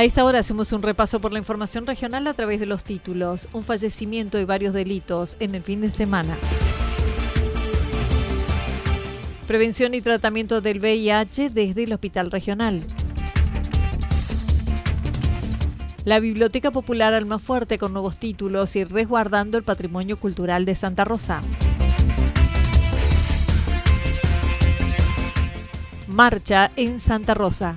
A esta hora hacemos un repaso por la información regional a través de los títulos. Un fallecimiento y varios delitos en el fin de semana. Prevención y tratamiento del VIH desde el Hospital Regional. La Biblioteca Popular Almafuerte con nuevos títulos y resguardando el patrimonio cultural de Santa Rosa. Marcha en Santa Rosa.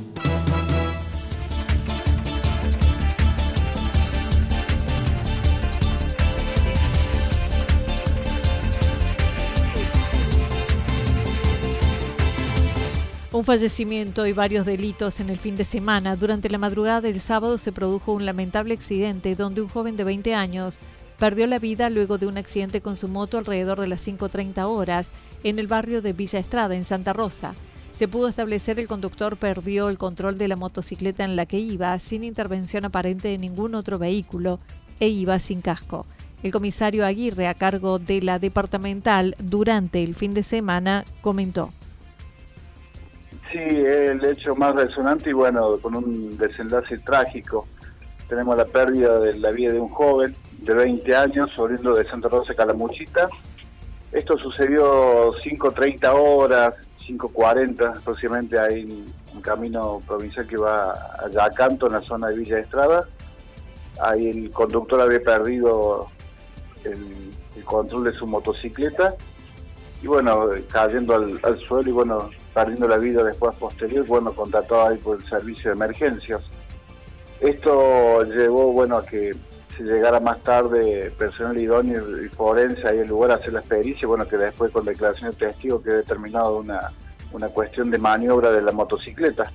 Un fallecimiento y varios delitos en el fin de semana. Durante la madrugada del sábado se produjo un lamentable accidente donde un joven de 20 años perdió la vida luego de un accidente con su moto alrededor de las 5.30 horas en el barrio de Villa Estrada, en Santa Rosa. Se pudo establecer el conductor perdió el control de la motocicleta en la que iba sin intervención aparente de ningún otro vehículo e iba sin casco. El comisario Aguirre, a cargo de la departamental durante el fin de semana, comentó. Sí, el hecho más resonante y bueno, con un desenlace trágico. Tenemos la pérdida de la vida de un joven de 20 años, oriundo de Santa Rosa Calamuchita. Esto sucedió 5.30 horas, 5.40 aproximadamente, ahí un camino provincial que va a Yacanto, en la zona de Villa Estrada. Ahí el conductor había perdido el, control de su motocicleta y bueno, cayendo al suelo y bueno, perdiendo la vida después posterior, bueno, contratado ahí por el servicio de emergencias. Esto llevó, bueno, a que se llegara más tarde personal idóneo y forense ahí el lugar a hacer la experiencia, bueno, que después con declaración de testigo quedó determinado una, una cuestión de maniobra de la motocicleta.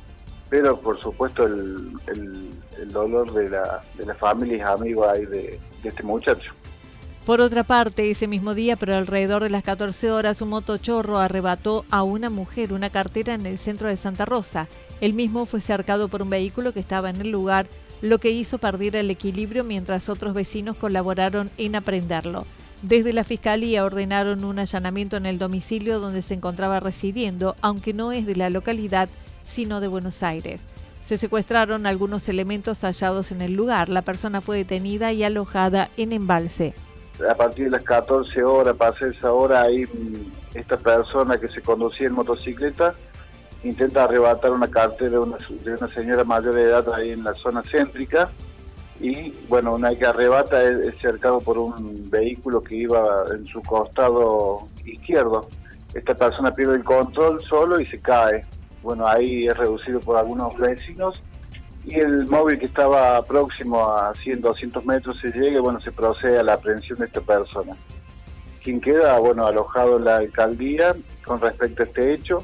Pero por supuesto el, el, dolor de la, de la familia y amigos ahí de este muchacho. Por otra parte, ese mismo día, pero alrededor de las 14 horas, un motochorro arrebató a una mujer una cartera en el centro de Santa Rosa. El mismo fue cercado por un vehículo que estaba en el lugar, lo que hizo perder el equilibrio mientras otros vecinos colaboraron en aprenderlo. Desde la Fiscalía ordenaron un allanamiento en el domicilio donde se encontraba residiendo, aunque no es de la localidad, sino de Buenos Aires. Se secuestraron algunos elementos hallados en el lugar. La persona fue detenida y alojada en embalse a partir de las 14 horas, pasa esa hora, ahí mm, esta persona que se conducía en motocicleta intenta arrebatar una cartera de una, de una señora mayor de edad ahí en la zona céntrica y bueno, una que arrebata es, cercado por un vehículo que iba en su costado izquierdo. Esta persona pierde el control solo y se cae. Bueno, ahí es reducido por algunos vecinos y el móvil que estaba próximo a 100, 200 metros se llega bueno, se procede a la aprehensión de esta persona. Quien queda, bueno, alojado en la alcaldía con respecto a este hecho.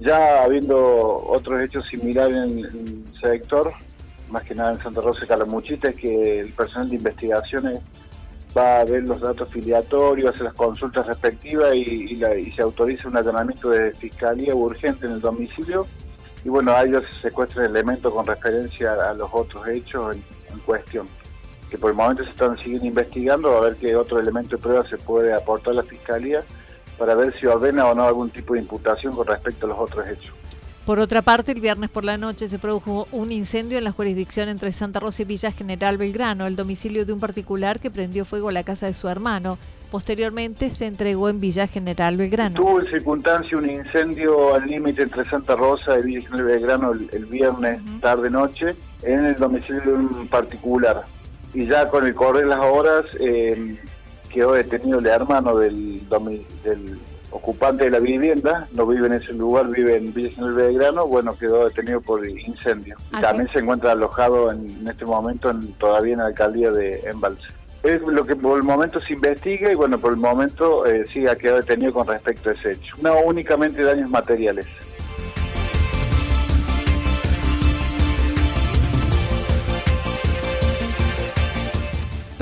Ya habiendo otros hechos similares en, el sector, más que nada en Santa Rosa y Calamuchita, es que el personal de investigaciones va a ver los datos filiatorios, hace las consultas respectivas y, y se autoriza un allanamiento de fiscalía urgente en el domicilio y bueno, a ellos se secuestran elementos con referencia a los otros hechos en, cuestión, que por el momento se están siguiendo investigando a ver qué otro elemento de prueba se puede aportar a la Fiscalía para ver si ordena o no algún tipo de imputación con respecto a los otros hechos. Por otra parte, el viernes por la noche se produjo un incendio en la jurisdicción entre Santa Rosa y Villa General Belgrano, el domicilio de un particular que prendió fuego a la casa de su hermano. Posteriormente se entregó en Villa General Belgrano. Tuvo en circunstancia un incendio al límite entre Santa Rosa y Villa General Belgrano el, viernes tarde-noche en el domicilio de un particular. Y ya con el correr de las horas eh, quedó detenido el hermano del, del ocupante de la vivienda, no vive en ese lugar, vive en Villa General Belgrano, bueno, quedó detenido por incendio. Ah, también se encuentra alojado en, este momento en, todavía en la alcaldía de Embalse. Es lo que por el momento se investiga y bueno, por el momento eh, sí ha quedado detenido con respecto a ese hecho. No únicamente daños materiales.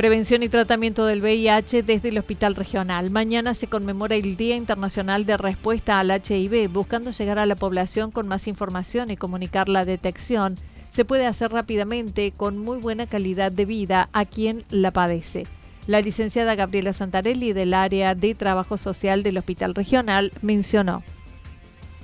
Prevención y tratamiento del VIH desde el Hospital Regional. Mañana se conmemora el Día Internacional de Respuesta al HIV, buscando llegar a la población con más información y comunicar la detección. Se puede hacer rápidamente con muy buena calidad de vida a quien la padece. La licenciada Gabriela Santarelli del área de Trabajo Social del Hospital Regional mencionó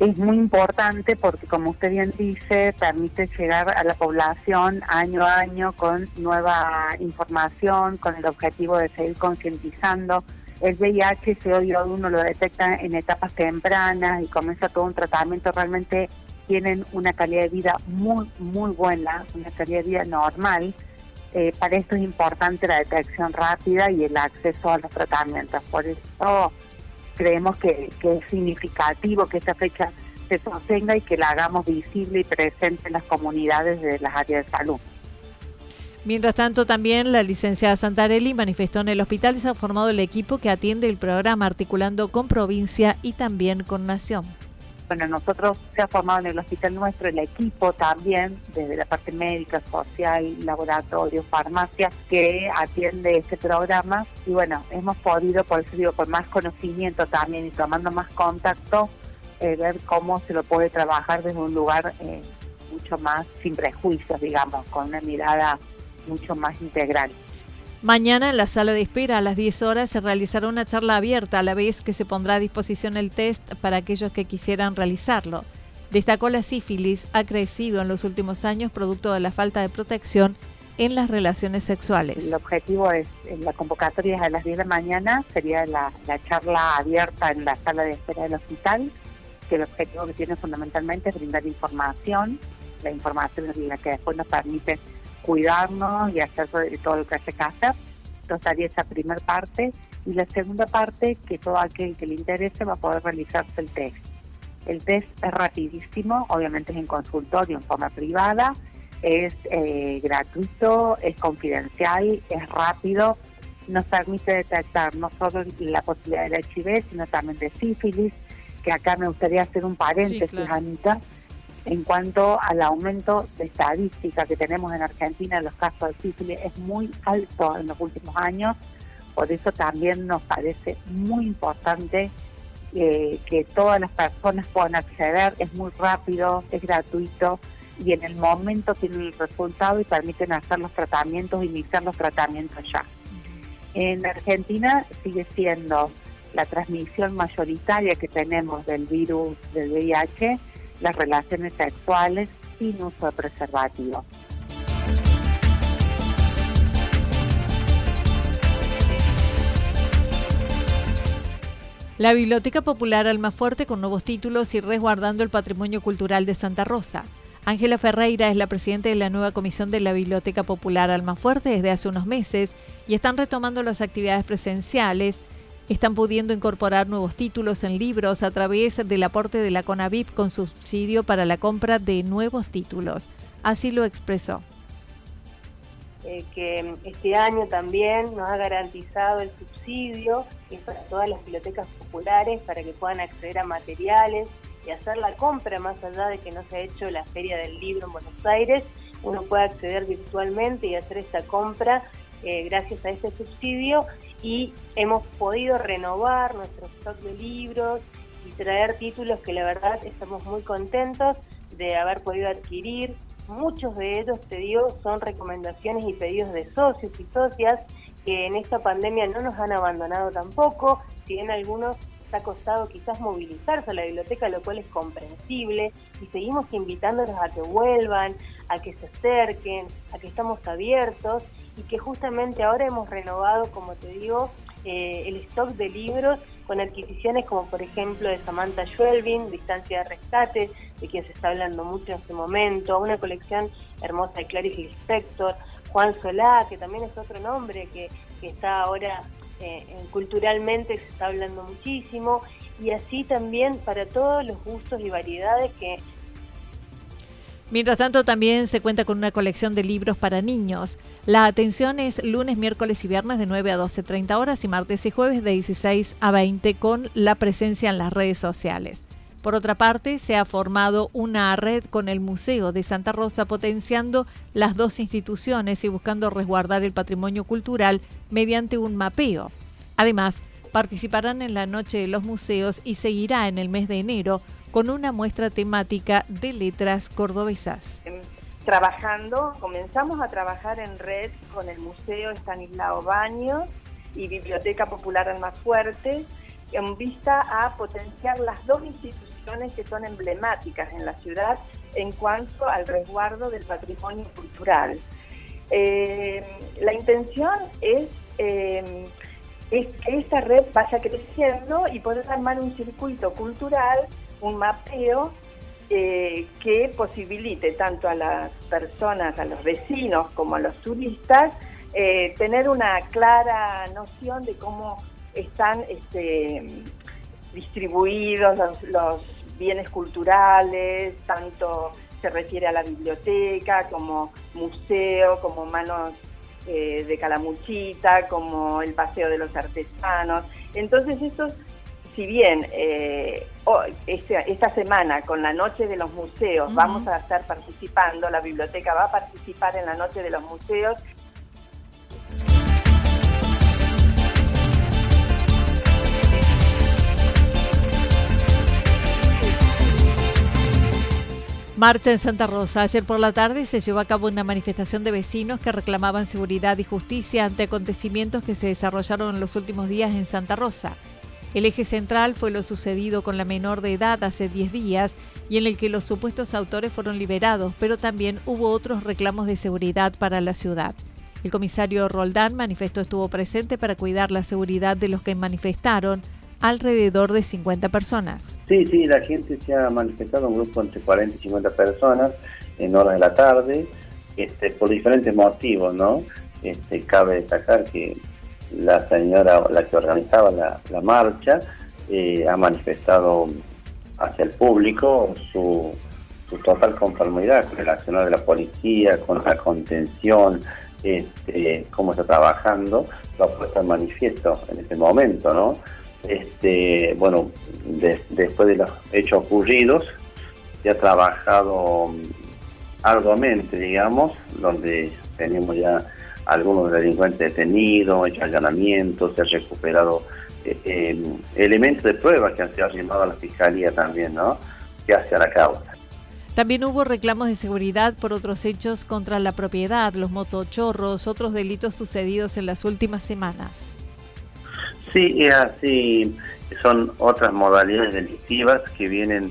es muy importante porque, como usted bien dice, permite llegar a la población año a año con nueva información, con el objetivo de seguir concientizando. El VIH, si hoy uno lo detecta en etapas tempranas y comienza todo un tratamiento, realmente tienen una calidad de vida muy, muy buena, una calidad de vida normal. Eh, para esto es importante la detección rápida y el acceso a los tratamientos. Por eso creemos que, es significativo que esta fecha se sostenga y que la hagamos visible y presente en las comunidades de las áreas de salud. Mientras tanto, también la licenciada Santarelli manifestó en el hospital se ha formado el equipo que atiende el programa articulando con provincia y también con nación. Bueno, nosotros se ha formado en el hospital nuestro el equipo también, desde la parte médica, social, laboratorio, farmacia, que atiende este programa. Y bueno, hemos podido, por eso digo, con más conocimiento también y tomando más contacto, eh, ver cómo se lo puede trabajar desde un lugar eh, mucho más sin prejuicios, digamos, con una mirada mucho más integral. Mañana en la sala de espera a las 10 horas se realizará una charla abierta a la vez que se pondrá a disposición el test para aquellos que quisieran realizarlo. Destacó la sífilis ha crecido en los últimos años producto de la falta de protección en las relaciones sexuales. El objetivo es, en la convocatoria es a las 10 de la mañana, sería la, charla abierta en la sala de espera del hospital, que el objetivo que tiene fundamentalmente es brindar información, la información la que después nos permite cuidarnos y hacer todo lo que hace casa. Entonces haría esa primera parte. Y la segunda parte, que todo aquel que le interese va a poder realizarse el test. El test es rapidísimo, obviamente es en consultorio, en forma privada, es eh, gratuito, es confidencial, es rápido, nos permite detectar no solo la posibilidad del HIV, sino también de sífilis, que acá me gustaría hacer un paréntesis, Anita, en cuanto al aumento de estadística que tenemos en Argentina en los casos de sífilis es muy alto en los últimos años, por eso también nos parece muy importante eh, que todas las personas puedan acceder, es muy rápido, es gratuito y en el momento tienen el resultado y permiten hacer los tratamientos, iniciar los tratamientos ya. En Argentina sigue siendo la transmisión mayoritaria que tenemos del virus del VIH, las relaciones sexuales sin uso de preservativo. La Biblioteca Popular Almafuerte con nuevos títulos y resguardando el patrimonio cultural de Santa Rosa. Ángela Ferreira es la presidenta de la nueva comisión de la Biblioteca Popular Almafuerte desde hace unos meses y están retomando las actividades presenciales están pudiendo incorporar nuevos títulos en libros a través del aporte de la CONAVIP con subsidio para la compra de nuevos títulos. Así lo expresó. Eh, que este año también nos ha garantizado el subsidio, es para todas las bibliotecas populares, para que puedan acceder a materiales y hacer la compra, más allá de que no se ha hecho la Feria del Libro en Buenos Aires, uno puede acceder virtualmente y hacer esta compra eh, gracias a este subsidio y hemos podido renovar nuestro stock de libros y traer títulos que la verdad estamos muy contentos. de haber podido adquirir. Muchos de ellos, te digo, son recomendaciones y pedidos de socios y socias que en esta pandemia no nos han abandonado tampoco, si bien algunos ha costado quizás movilizarse a la biblioteca, lo cual es comprensible, y seguimos invitándolos a que vuelvan, a que se acerquen, a que estamos abiertos y que justamente ahora hemos renovado, como te digo, eh, el stock de libros con adquisiciones como por ejemplo de Samantha Schwelvin, Distancia de Rescate, de quien se está hablando mucho en este momento, una colección hermosa de Clarice Lispector, Juan Solá, que también es otro nombre que, está ahora eh, culturalmente se está hablando muchísimo, y así también para todos los gustos y variedades que Mientras tanto, también se cuenta con una colección de libros para niños. La atención es lunes, miércoles y viernes de 9 a 12.30 horas y martes y jueves de 16 a 20 con la presencia en las redes sociales. Por otra parte, se ha formado una red con el Museo de Santa Rosa potenciando las dos instituciones y buscando resguardar el patrimonio cultural mediante un mapeo. Además, participarán en la Noche de los Museos y seguirá en el mes de enero con una muestra temática de letras cordobesas. Trabajando, comenzamos a trabajar en red con el Museo Estanislao Baños y Biblioteca Popular Fuerte en vista a potenciar las dos instituciones que son emblemáticas en la ciudad en cuanto al resguardo del patrimonio cultural. Em, la intención es, em, es que esta red vaya creciendo y poder armar un circuito cultural un mapeo eh, que posibilite tanto a las personas, a los vecinos como a los turistas, eh, tener una clara noción de cómo están este, distribuidos los, bienes culturales, tanto se refiere a la biblioteca como museo, como manos eh, de calamuchita, como el paseo de los artesanos. Entonces estos si bien esta, semana con la Noche de los Museos vamos a estar participando, la biblioteca va a participar en la Noche de los Museos. Marcha en Santa Rosa. Ayer por la tarde se llevó a cabo una manifestación de vecinos que reclamaban seguridad y justicia ante acontecimientos que se desarrollaron en los últimos días en Santa Rosa. El eje central fue lo sucedido con la menor de edad hace 10 días y en el que los supuestos autores fueron liberados, pero también hubo otros reclamos de seguridad para la ciudad. El comisario Roldán manifestó estuvo presente para cuidar la seguridad de los que manifestaron, alrededor de 50 personas. Sí, sí, la gente se ha manifestado, un grupo entre 40 y 50 personas en horas de la tarde, este, por diferentes motivos, ¿no? Este, cabe destacar que la señora, la que organizaba la, marcha, eh, ha manifestado hacia el público su, total conformidad con el accionar de la policía, con la contención, este, cómo está trabajando, lo ha puesto en manifiesto en este momento, ¿no? Este, bueno, después de los hechos ocurridos, se ha trabajado arduamente, digamos, donde tenemos ya algunos delincuentes detenidos, hecho allanamientos, se ha recuperado eh, eh, elementos de prueba que han sido arrimados a la Fiscalía también, ¿no? Que hace a la causa. También hubo reclamos de seguridad por otros hechos contra la propiedad, los motochorros, otros delitos sucedidos en las últimas semanas. Sí, es así. Son otras modalidades delictivas que vienen,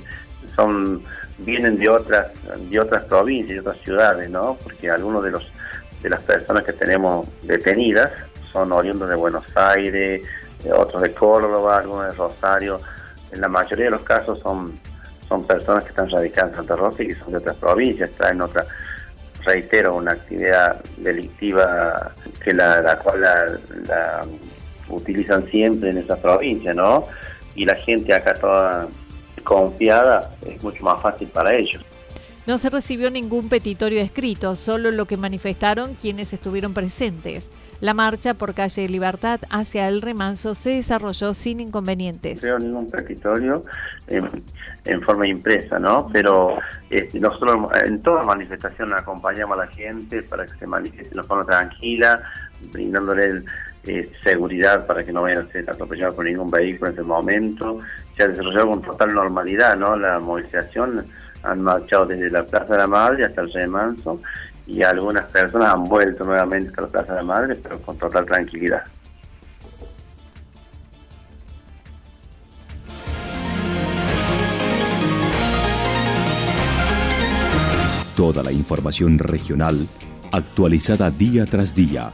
son, vienen de otras, de otras provincias, de otras ciudades, ¿no? Porque algunos de los de las personas que tenemos detenidas son oriundos de Buenos Aires, otros de Córdoba, algunos de Rosario. En la mayoría de los casos son, son personas que están radicadas en Santa Rosa y que son de otras provincias, en otra, reitero, una actividad delictiva que la, la cual la, utilizan siempre en esa provincia, ¿no? Y la gente acá toda confiada es mucho más fácil para ellos. No se recibió ningún petitorio escrito, solo lo que manifestaron quienes estuvieron presentes. La marcha por calle Libertad hacia el remanso se desarrolló sin inconvenientes. No creo ningún petitorio en, forma impresa, ¿no? Pero este, nosotros en toda manifestación acompañamos a la gente para que se manifieste de forma tranquila, brindándole eh, seguridad para que no vayan a ser atropellados por ningún vehículo en ese momento. Se ha desarrollado con total normalidad, ¿no? La movilización han marchado desde la Plaza de la Madre hasta el remanso y algunas personas han vuelto nuevamente a la Plaza de la Madre, pero con total tranquilidad. Toda la información regional actualizada día tras día.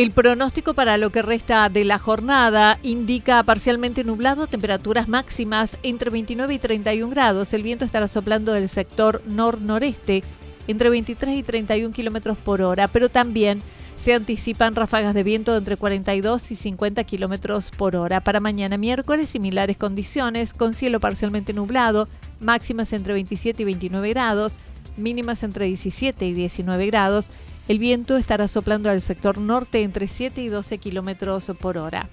El pronóstico para lo que resta de la jornada indica parcialmente nublado, temperaturas máximas entre 29 y 31 grados. El viento estará soplando del sector nor-noreste entre 23 y 31 kilómetros por hora, pero también se anticipan ráfagas de viento de entre 42 y 50 kilómetros por hora. Para mañana miércoles, similares condiciones, con cielo parcialmente nublado, máximas entre 27 y 29 grados, mínimas entre 17 y 19 grados el viento estará soplando al sector norte entre 7 y 12 kilómetros por hora.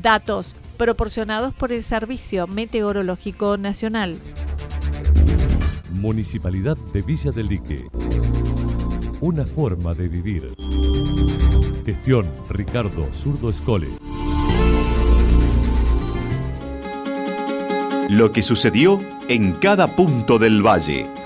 Datos proporcionados por el Servicio Meteorológico Nacional. Municipalidad de Villa del Lique. Una forma de vivir. Gestión Ricardo Zurdo Escole. Lo que sucedió en cada punto del valle.